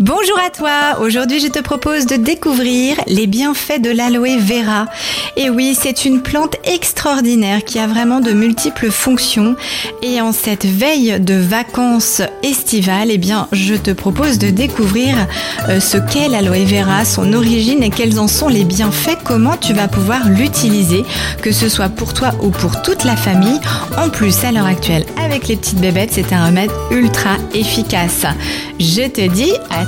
Bonjour à toi, aujourd'hui je te propose de découvrir les bienfaits de l'aloe vera. Et oui, c'est une plante extraordinaire qui a vraiment de multiples fonctions. Et en cette veille de vacances estivales, eh bien je te propose de découvrir euh, ce qu'est l'aloe vera, son origine et quels en sont les bienfaits, comment tu vas pouvoir l'utiliser, que ce soit pour toi ou pour toute la famille. En plus, à l'heure actuelle, avec les petites bébêtes, c'est un remède ultra efficace. Je te dis à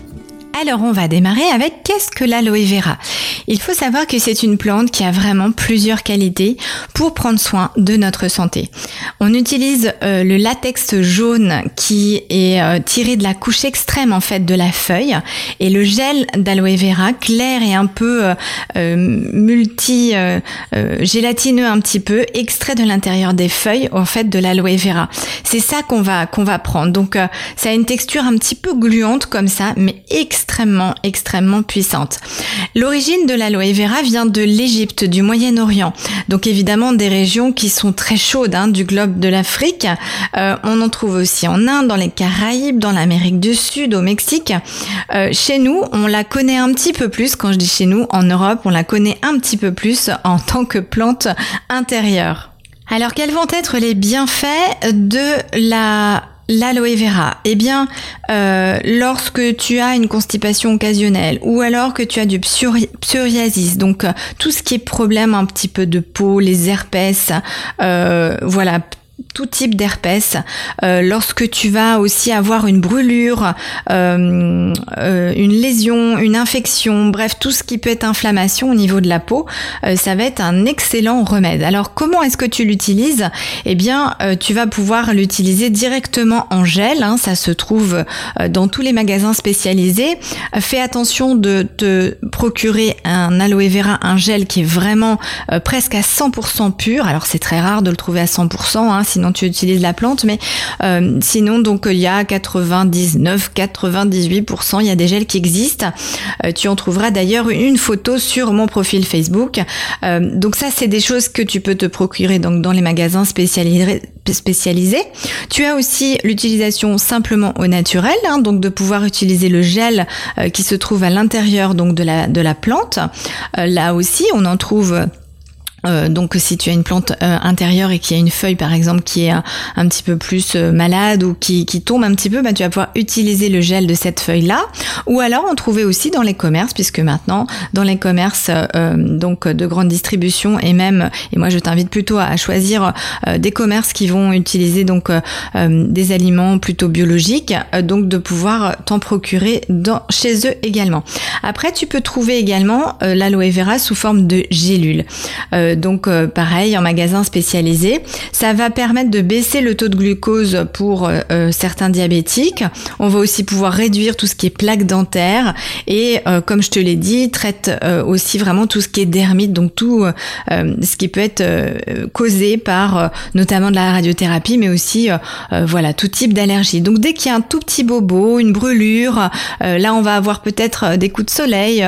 Alors on va démarrer avec qu'est-ce que l'aloe vera? Il faut savoir que c'est une plante qui a vraiment plusieurs qualités pour prendre soin de notre santé. On utilise euh, le latex jaune qui est euh, tiré de la couche extrême en fait de la feuille et le gel d'aloe vera clair et un peu euh, multi gélatineux un petit peu extrait de l'intérieur des feuilles en fait de l'aloe vera. C'est ça qu'on va qu'on va prendre. Donc ça a une texture un petit peu gluante comme ça mais extrêmement extrêmement, extrêmement puissante. L'origine de l'aloe vera vient de l'Égypte, du Moyen-Orient. Donc évidemment des régions qui sont très chaudes hein, du globe de l'Afrique. Euh, on en trouve aussi en Inde, dans les Caraïbes, dans l'Amérique du Sud, au Mexique. Euh, chez nous, on la connaît un petit peu plus. Quand je dis chez nous, en Europe, on la connaît un petit peu plus en tant que plante intérieure. Alors quels vont être les bienfaits de la L'aloe vera, eh bien, euh, lorsque tu as une constipation occasionnelle ou alors que tu as du psoriasis, donc euh, tout ce qui est problème un petit peu de peau, les herpès, euh, voilà, tout type d'herpès. Euh, lorsque tu vas aussi avoir une brûlure, euh, euh, une lésion, une infection, bref, tout ce qui peut être inflammation au niveau de la peau, ça va être un excellent remède. Alors comment est-ce que tu l'utilises? Eh bien, tu vas pouvoir l'utiliser directement en gel. Hein, ça se trouve dans tous les magasins spécialisés. Fais attention de te procurer un aloe vera, un gel qui est vraiment presque à 100% pur. Alors c'est très rare de le trouver à 100%. Hein, sinon tu utilises la plante, mais euh, sinon donc il y a 99, 98%, il y a des gels qui existent. Euh, tu en trouveras d'ailleurs une photo sur mon profil Facebook. Euh, donc ça c'est des choses que tu peux te procurer donc dans les magasins spécialisés. Tu as aussi l'utilisation simplement au naturel, hein, donc de pouvoir utiliser le gel qui se trouve à l'intérieur donc de la plante. là aussi on en trouve euh, donc si tu as une plante euh, intérieure et qui a une feuille par exemple qui est un, petit peu plus euh, malade ou qui, tombe un petit peu, bah, tu vas pouvoir utiliser le gel de cette feuille là. Ou alors en trouver aussi dans les commerces puisque maintenant dans les commerces donc de grande distribution et même et moi je t'invite plutôt à, choisir des commerces qui vont utiliser donc des aliments plutôt biologiques donc de pouvoir t'en procurer dans, chez eux également. Après tu peux trouver également l'aloe vera sous forme de gélule donc euh, pareil en magasin spécialisé. Ça va permettre de baisser le taux de glucose pour euh, euh, certains diabétiques. On va aussi pouvoir réduire tout ce qui est plaque dentaire et comme je te l'ai dit, traite aussi vraiment tout ce qui est dermite, donc tout ce qui peut être causé par notamment de la radiothérapie, mais aussi voilà tout type d'allergie. Donc dès qu'il y a un tout petit bobo, une brûlure, là on va avoir peut-être des coups de soleil,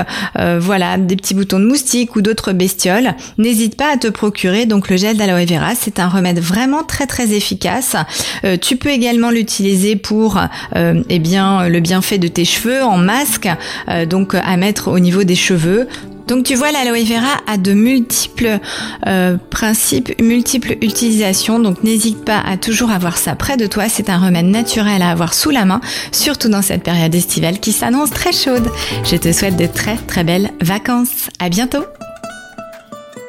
voilà des petits boutons de moustique ou d'autres bestioles. N'hésite pas à te procurer donc le gel d'aloe vera. C'est un remède vraiment très très efficace. Euh, tu peux également l'utiliser pour euh, eh bien le bienfait de tes cheveux en masque, euh, donc à mettre au niveau des cheveux. Donc tu vois, l'aloe vera a de multiples principes, multiples utilisations. Donc n'hésite pas à toujours avoir ça près de toi. C'est un remède naturel à avoir sous la main, surtout dans cette période estivale qui s'annonce très chaude. Je te souhaite de très très belles vacances. À bientôt.